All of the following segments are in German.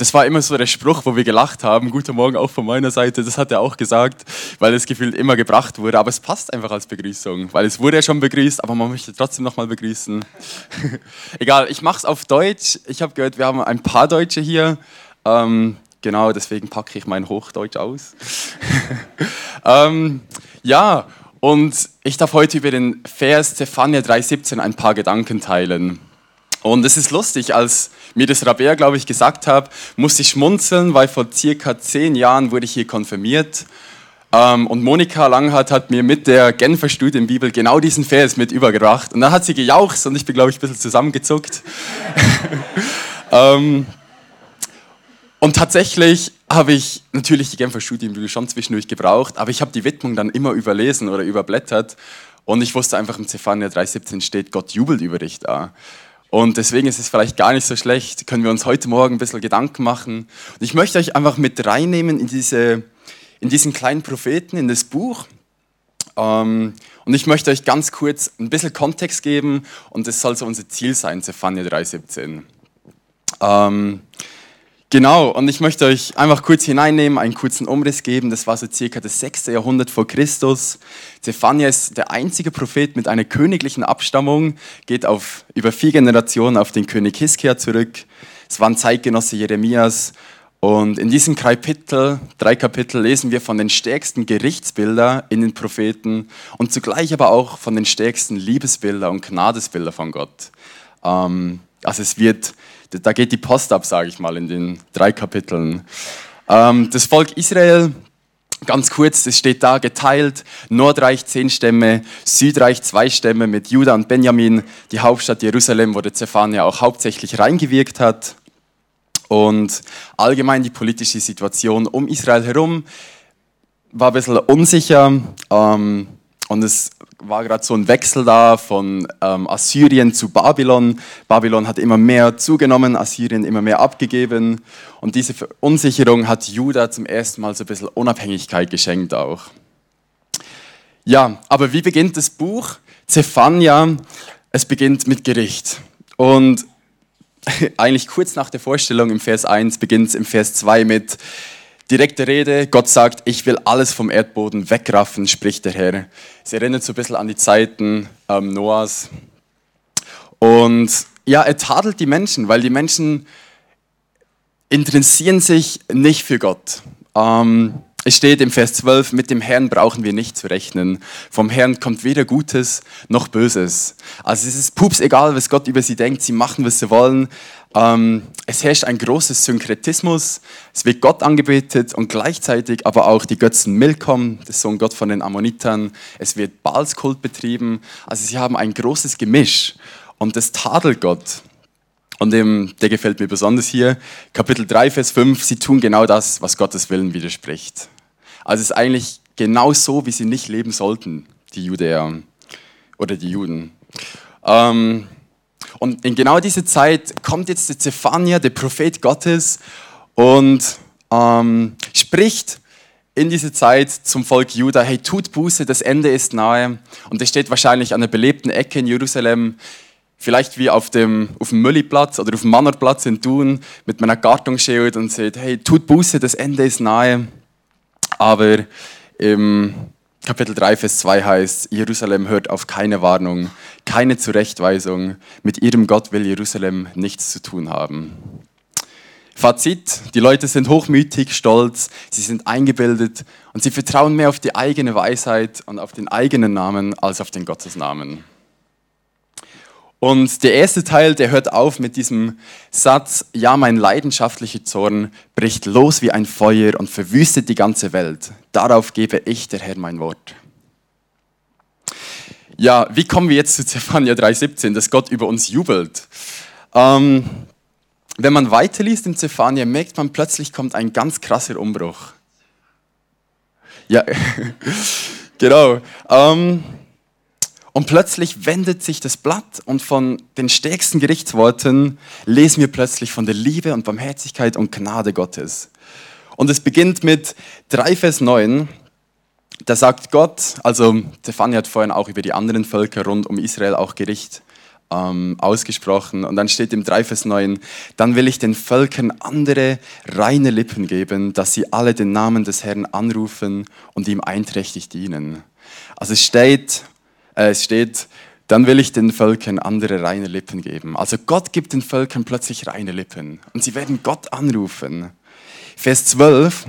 das war immer so der Spruch, wo wir gelacht haben. Guten Morgen auch von meiner Seite. Das hat er auch gesagt, weil es gefühlt immer gebracht wurde. Aber es passt einfach als Begrüßung, weil es wurde ja schon begrüßt, aber man möchte trotzdem nochmal begrüßen. Egal, ich mache es auf Deutsch. Ich habe gehört, wir haben ein paar Deutsche hier. Ähm, genau, deswegen packe ich mein Hochdeutsch aus. ähm, ja, und ich darf heute über den Vers Zephania 3,17 ein paar Gedanken teilen. Und es ist lustig, als mir das Rabea, glaube ich, gesagt hat, musste ich schmunzeln, weil vor circa zehn Jahren wurde ich hier konfirmiert. Ähm, und Monika Langhardt hat mir mit der Genfer Studienbibel genau diesen Vers mit übergebracht. Und dann hat sie gejaucht und ich bin, glaube ich, ein bisschen zusammengezuckt. ähm, und tatsächlich habe ich natürlich die Genfer Studienbibel schon zwischendurch gebraucht, aber ich habe die Widmung dann immer überlesen oder überblättert. Und ich wusste einfach, im Zephania 3,17 steht, Gott jubelt über dich da. Und deswegen ist es vielleicht gar nicht so schlecht, können wir uns heute Morgen ein bisschen Gedanken machen. Und ich möchte euch einfach mit reinnehmen in, diese, in diesen kleinen Propheten, in das Buch. Ähm, und ich möchte euch ganz kurz ein bisschen Kontext geben und das soll so unser Ziel sein, Zephania 3,17. Genau, und ich möchte euch einfach kurz hineinnehmen, einen kurzen Umriss geben. Das war so circa das 6. Jahrhundert vor Christus. Zephania ist der einzige Prophet mit einer königlichen Abstammung, geht auf über vier Generationen auf den König Hiskia zurück. Es war ein Zeitgenosse Jeremias. Und in diesem Kapitel, drei Kapitel, lesen wir von den stärksten Gerichtsbildern in den Propheten und zugleich aber auch von den stärksten Liebesbildern und Gnadesbildern von Gott. Ähm, also es wird da geht die Post ab, sage ich mal, in den drei Kapiteln. Ähm, das Volk Israel, ganz kurz, es steht da geteilt, Nordreich zehn Stämme, Südreich zwei Stämme mit Juda und Benjamin, die Hauptstadt Jerusalem, wo der Zephania auch hauptsächlich reingewirkt hat. Und allgemein die politische Situation um Israel herum war ein bisschen unsicher. Ähm, und es war gerade so ein Wechsel da von ähm, Assyrien zu Babylon. Babylon hat immer mehr zugenommen, Assyrien immer mehr abgegeben. Und diese Verunsicherung hat Juda zum ersten Mal so ein bisschen Unabhängigkeit geschenkt auch. Ja, aber wie beginnt das Buch? Zephania, es beginnt mit Gericht. Und eigentlich kurz nach der Vorstellung im Vers 1 beginnt es im Vers 2 mit Direkte Rede, Gott sagt, ich will alles vom Erdboden wegraffen, spricht der Herr. Es erinnert so ein bisschen an die Zeiten ähm, Noahs. Und ja, er tadelt die Menschen, weil die Menschen interessieren sich nicht für Gott. Ähm, es steht im Vers 12, mit dem Herrn brauchen wir nicht zu rechnen. Vom Herrn kommt weder Gutes noch Böses. Also es ist pups egal, was Gott über sie denkt. Sie machen, was sie wollen. Ähm, es herrscht ein großes Synkretismus. Es wird Gott angebetet und gleichzeitig aber auch die Götzen Milkom, das Sohn Gott von den Ammonitern. Es wird Baalskult betrieben. Also sie haben ein großes Gemisch und das tadelt Gott. Und dem, der gefällt mir besonders hier. Kapitel 3, Vers 5, sie tun genau das, was Gottes Willen widerspricht. Also es ist eigentlich genau so, wie sie nicht leben sollten, die Judäer oder die Juden. Ähm, und in genau diese Zeit kommt jetzt der Zephania, der Prophet Gottes, und ähm, spricht in diese Zeit zum Volk Juda, hey, tut Buße, das Ende ist nahe. Und er steht wahrscheinlich an der belebten Ecke in Jerusalem vielleicht wie auf dem, auf dem Mülliplatz oder auf dem Mannerplatz in Thun mit meiner Gartenschild und sagt, hey, tut Buße, das Ende ist nahe. Aber im Kapitel 3, Vers 2 heißt, Jerusalem hört auf keine Warnung, keine Zurechtweisung. Mit ihrem Gott will Jerusalem nichts zu tun haben. Fazit, die Leute sind hochmütig, stolz, sie sind eingebildet und sie vertrauen mehr auf die eigene Weisheit und auf den eigenen Namen als auf den Gottesnamen. Und der erste Teil, der hört auf mit diesem Satz, ja, mein leidenschaftlicher Zorn bricht los wie ein Feuer und verwüstet die ganze Welt. Darauf gebe ich, der Herr, mein Wort. Ja, wie kommen wir jetzt zu Zephania 3,17, dass Gott über uns jubelt? Ähm, wenn man weiterliest in Zephania, merkt man plötzlich kommt ein ganz krasser Umbruch. Ja, genau. Ähm, und plötzlich wendet sich das Blatt und von den stärksten Gerichtsworten lesen wir plötzlich von der Liebe und Barmherzigkeit und Gnade Gottes. Und es beginnt mit 3 Vers 9. Da sagt Gott, also Stefania hat vorhin auch über die anderen Völker rund um Israel auch Gericht ähm, ausgesprochen. Und dann steht im 3 Vers 9, dann will ich den Völkern andere reine Lippen geben, dass sie alle den Namen des Herrn anrufen und ihm einträchtig dienen. Also es steht, es steht, dann will ich den Völkern andere reine Lippen geben. Also Gott gibt den Völkern plötzlich reine Lippen und sie werden Gott anrufen. Vers 12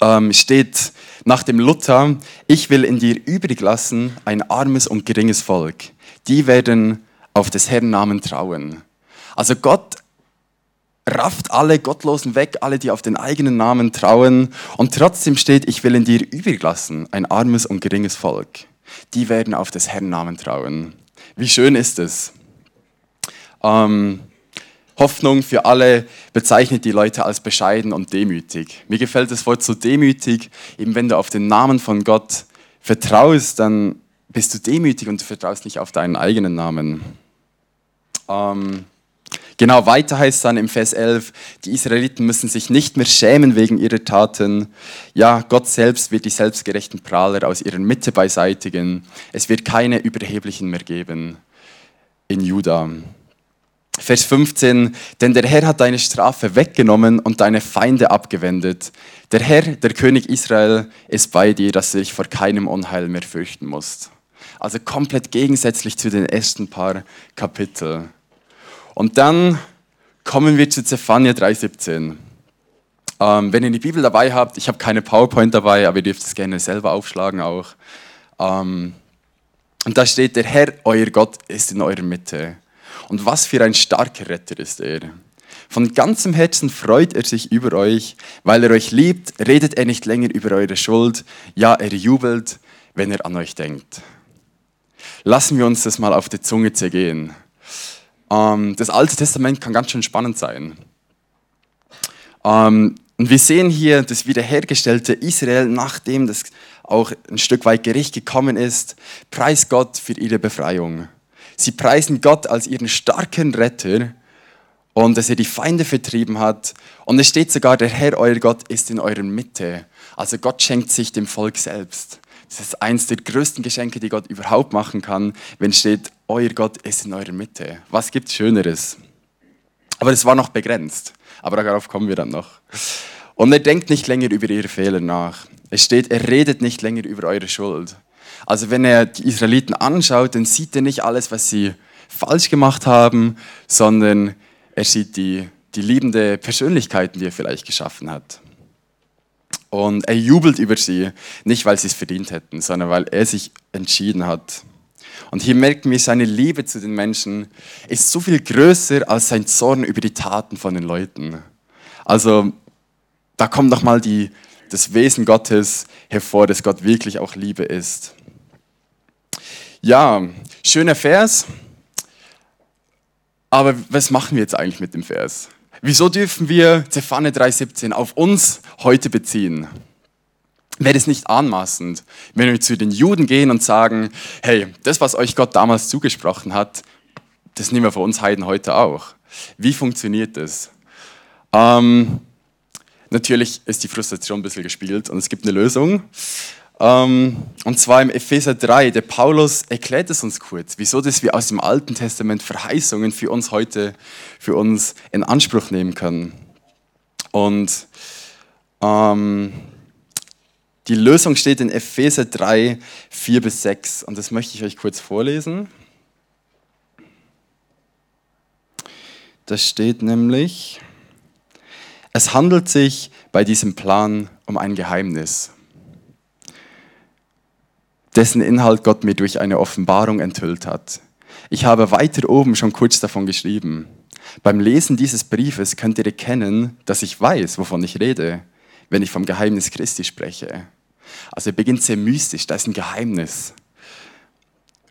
ähm, steht nach dem Luther, ich will in dir übrig lassen ein armes und geringes Volk. Die werden auf des Herrn Namen trauen. Also Gott rafft alle Gottlosen weg, alle, die auf den eigenen Namen trauen. Und trotzdem steht, ich will in dir übrig lassen ein armes und geringes Volk. Die werden auf des Herrn Namen trauen. Wie schön ist es? Ähm, Hoffnung für alle bezeichnet die Leute als bescheiden und demütig. Mir gefällt das Wort so demütig, eben wenn du auf den Namen von Gott vertraust, dann bist du demütig und du vertraust nicht auf deinen eigenen Namen. Ähm, genau, weiter heißt dann im Vers 11, die Israeliten müssen sich nicht mehr schämen wegen ihrer Taten. Ja, Gott selbst wird die selbstgerechten Prahler aus ihrer Mitte beiseitigen. Es wird keine Überheblichen mehr geben in Juda. Vers 15, denn der Herr hat deine Strafe weggenommen und deine Feinde abgewendet. Der Herr, der König Israel, ist bei dir, dass du dich vor keinem Unheil mehr fürchten musst. Also komplett gegensätzlich zu den ersten paar Kapiteln. Und dann kommen wir zu Zephania 3,17. Ähm, wenn ihr die Bibel dabei habt, ich habe keine PowerPoint dabei, aber ihr dürft es gerne selber aufschlagen auch. Ähm, und da steht, der Herr, euer Gott, ist in eurer Mitte. Und was für ein starker Retter ist er. Von ganzem Herzen freut er sich über euch, weil er euch liebt, redet er nicht länger über eure Schuld, ja, er jubelt, wenn er an euch denkt. Lassen wir uns das mal auf die Zunge zergehen. Ähm, das Alte Testament kann ganz schön spannend sein. Ähm, und wir sehen hier das wiederhergestellte Israel, nachdem das auch ein Stück weit Gericht gekommen ist. Preis Gott für ihre Befreiung. Sie preisen Gott als ihren starken Retter und dass er die Feinde vertrieben hat. Und es steht sogar, der Herr, euer Gott, ist in eurer Mitte. Also Gott schenkt sich dem Volk selbst. Das ist eines der größten Geschenke, die Gott überhaupt machen kann, wenn steht, euer Gott ist in eurer Mitte. Was gibt Schöneres? Aber es war noch begrenzt. Aber darauf kommen wir dann noch. Und er denkt nicht länger über ihre Fehler nach. Es steht, er redet nicht länger über eure Schuld. Also wenn er die Israeliten anschaut, dann sieht er nicht alles, was sie falsch gemacht haben, sondern er sieht die, die liebende Persönlichkeiten, die er vielleicht geschaffen hat. Und er jubelt über sie, nicht weil sie es verdient hätten, sondern weil er sich entschieden hat. Und hier merken wir, seine Liebe zu den Menschen ist so viel größer als sein Zorn über die Taten von den Leuten. Also da kommt nochmal das Wesen Gottes hervor, dass Gott wirklich auch Liebe ist. Ja, schöner Vers. Aber was machen wir jetzt eigentlich mit dem Vers? Wieso dürfen wir Zephane 3,17 auf uns heute beziehen? Wäre es nicht anmaßend, wenn wir zu den Juden gehen und sagen, hey, das, was euch Gott damals zugesprochen hat, das nehmen wir für uns Heiden heute auch. Wie funktioniert das? Ähm, natürlich ist die Frustration ein bisschen gespielt und es gibt eine Lösung. Ähm, und zwar im Epheser 3. Der Paulus erklärt es uns kurz, wieso dass wir aus dem Alten Testament Verheißungen für uns heute, für uns in Anspruch nehmen können. Und ähm, die Lösung steht in Epheser 3, 4 bis 6. Und das möchte ich euch kurz vorlesen. Da steht nämlich, es handelt sich bei diesem Plan um ein Geheimnis dessen Inhalt Gott mir durch eine Offenbarung enthüllt hat. Ich habe weiter oben schon kurz davon geschrieben. Beim Lesen dieses Briefes könnt ihr erkennen, dass ich weiß, wovon ich rede, wenn ich vom Geheimnis Christi spreche. Also er beginnt sehr mystisch, da ist ein Geheimnis.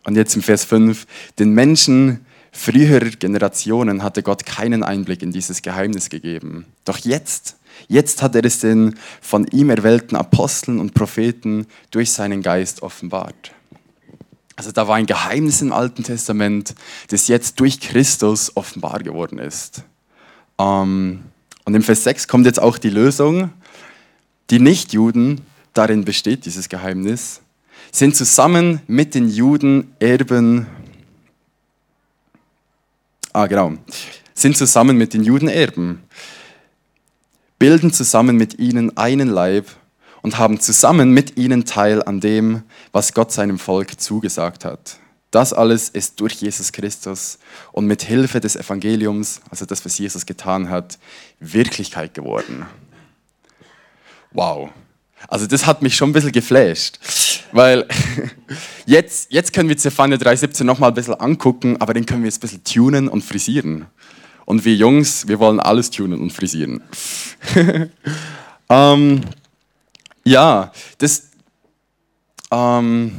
Und jetzt im Vers 5, den Menschen früherer Generationen hatte Gott keinen Einblick in dieses Geheimnis gegeben. Doch jetzt Jetzt hat er es den von ihm erwählten Aposteln und Propheten durch seinen Geist offenbart. Also da war ein Geheimnis im Alten Testament, das jetzt durch Christus offenbar geworden ist. Ähm, und im Vers 6 kommt jetzt auch die Lösung. Die Nichtjuden, darin besteht dieses Geheimnis, sind zusammen mit den Juden Erben ah genau, sind zusammen mit den Juden Erben, bilden zusammen mit ihnen einen Leib und haben zusammen mit ihnen Teil an dem, was Gott seinem Volk zugesagt hat. Das alles ist durch Jesus Christus und mit Hilfe des Evangeliums, also das, was Jesus getan hat, Wirklichkeit geworden. Wow. Also das hat mich schon ein bisschen geflasht, weil jetzt, jetzt können wir Zephania 3,17 nochmal ein bisschen angucken, aber den können wir jetzt ein bisschen tunen und frisieren. Und wir Jungs, wir wollen alles tunen und frisieren. ähm, ja, das... Ähm,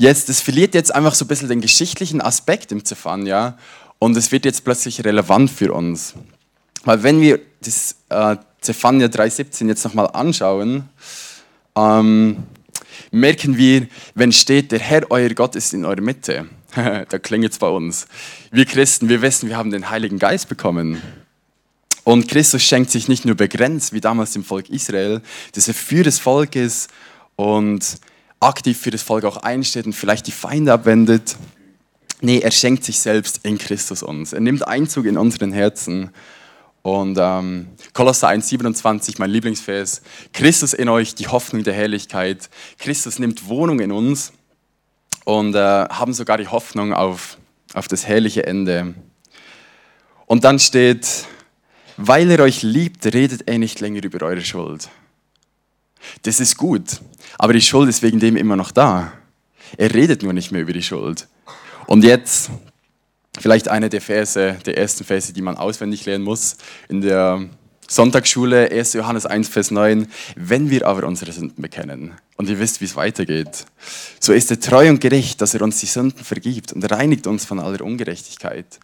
Jetzt, das verliert jetzt einfach so ein bisschen den geschichtlichen Aspekt im Zephania und es wird jetzt plötzlich relevant für uns. Weil wenn wir das äh, Zephania 3,17 jetzt nochmal anschauen, ähm, merken wir, wenn steht, der Herr, euer Gott ist in eurer Mitte. da klingt es bei uns. Wir Christen, wir wissen, wir haben den Heiligen Geist bekommen. Und Christus schenkt sich nicht nur begrenzt, wie damals dem Volk Israel, dass er für das Volk ist und aktiv für das Volk auch einsteht und vielleicht die Feinde abwendet. Nee, er schenkt sich selbst in Christus uns. Er nimmt Einzug in unseren Herzen. Und ähm, Kolosser 1,27, mein Lieblingsvers. Christus in euch, die Hoffnung der Herrlichkeit. Christus nimmt Wohnung in uns und äh, haben sogar die Hoffnung auf, auf das herrliche Ende. Und dann steht, weil er euch liebt, redet er nicht länger über eure Schuld. Das ist gut, aber die Schuld ist wegen dem immer noch da. Er redet nur nicht mehr über die Schuld. Und jetzt vielleicht eine der Verse, der ersten Verse, die man auswendig lernen muss in der Sonntagsschule, 1. Johannes 1, Vers 9. Wenn wir aber unsere Sünden bekennen und ihr wisst, wie es weitergeht, so ist er treu und gerecht, dass er uns die Sünden vergibt und reinigt uns von aller Ungerechtigkeit.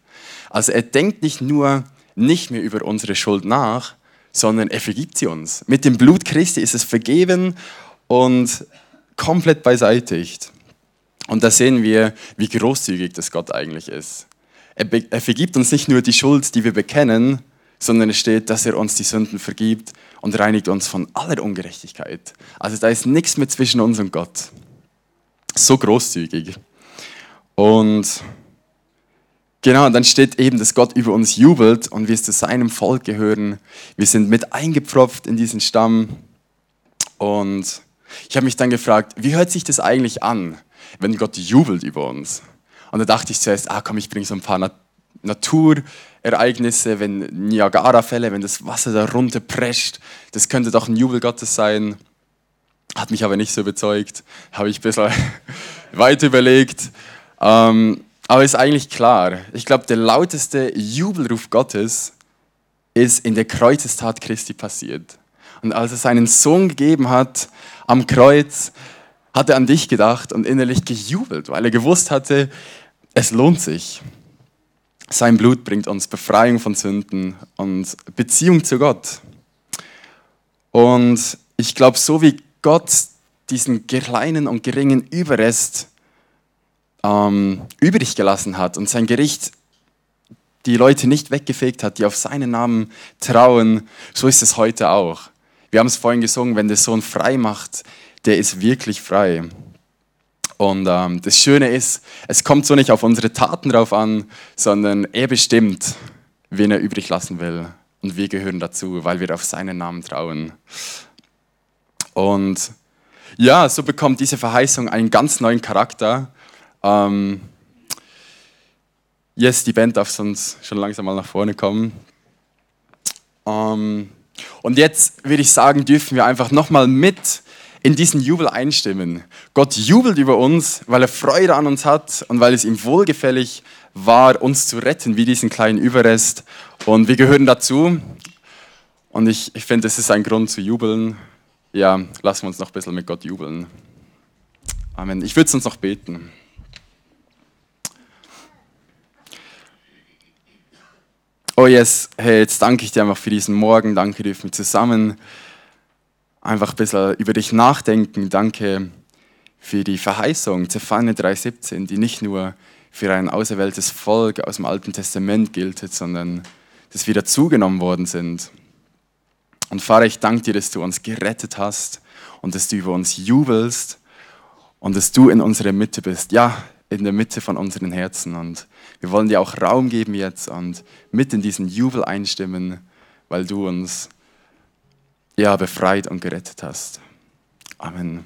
Also er denkt nicht nur nicht mehr über unsere Schuld nach, sondern er vergibt sie uns. Mit dem Blut Christi ist es vergeben und komplett beseitigt. Und da sehen wir, wie großzügig das Gott eigentlich ist. Er, er vergibt uns nicht nur die Schuld, die wir bekennen, sondern es steht, dass er uns die Sünden vergibt und reinigt uns von aller Ungerechtigkeit. Also da ist nichts mehr zwischen uns und Gott. So großzügig. Und Genau, dann steht eben, dass Gott über uns jubelt und wir zu seinem Volk gehören. Wir sind mit eingepfropft in diesen Stamm. Und ich habe mich dann gefragt, wie hört sich das eigentlich an, wenn Gott jubelt über uns? Und da dachte ich zuerst, ah komm, ich bringe so ein paar Nat Naturereignisse, wenn Niagara-Fälle, wenn das Wasser da runterprescht, das könnte doch ein Jubel Gottes sein. Hat mich aber nicht so überzeugt, habe ich ein bisschen weiter überlegt. Ähm, aber ist eigentlich klar. Ich glaube, der lauteste Jubelruf Gottes ist in der Kreuzestat Christi passiert. Und als er seinen Sohn gegeben hat am Kreuz, hat er an dich gedacht und innerlich gejubelt, weil er gewusst hatte, es lohnt sich. Sein Blut bringt uns Befreiung von Sünden und Beziehung zu Gott. Und ich glaube, so wie Gott diesen kleinen und geringen Überrest ähm, übrig gelassen hat und sein Gericht die Leute nicht weggefegt hat, die auf seinen Namen trauen, so ist es heute auch. Wir haben es vorhin gesungen, wenn der Sohn frei macht, der ist wirklich frei. Und ähm, das Schöne ist, es kommt so nicht auf unsere Taten drauf an, sondern er bestimmt, wen er übrig lassen will. Und wir gehören dazu, weil wir auf seinen Namen trauen. Und ja, so bekommt diese Verheißung einen ganz neuen Charakter. Ähm, yes, die Band darf sonst schon langsam mal nach vorne kommen. Ähm, und jetzt würde ich sagen, dürfen wir einfach nochmal mit in diesen Jubel einstimmen. Gott jubelt über uns, weil er Freude an uns hat und weil es ihm wohlgefällig war, uns zu retten, wie diesen kleinen Überrest. Und wir gehören dazu. Und ich, ich finde, es ist ein Grund zu jubeln. Ja, lassen wir uns noch ein bisschen mit Gott jubeln. Amen. Ich würde uns noch beten. Oh yes, hey, jetzt danke ich dir einfach für diesen Morgen. Danke, dürfen wir zusammen einfach ein bisschen über dich nachdenken. Danke für die Verheißung, Zephania 3,17, die nicht nur für ein auserwähltes Volk aus dem Alten Testament gilt, sondern dass wir dazugenommen worden sind. Und Vater, ich danke dir, dass du uns gerettet hast und dass du über uns jubelst und dass du in unserer Mitte bist. Ja, in der Mitte von unseren Herzen. Und wir wollen dir auch Raum geben jetzt und mit in diesen Jubel einstimmen, weil du uns ja, befreit und gerettet hast. Amen.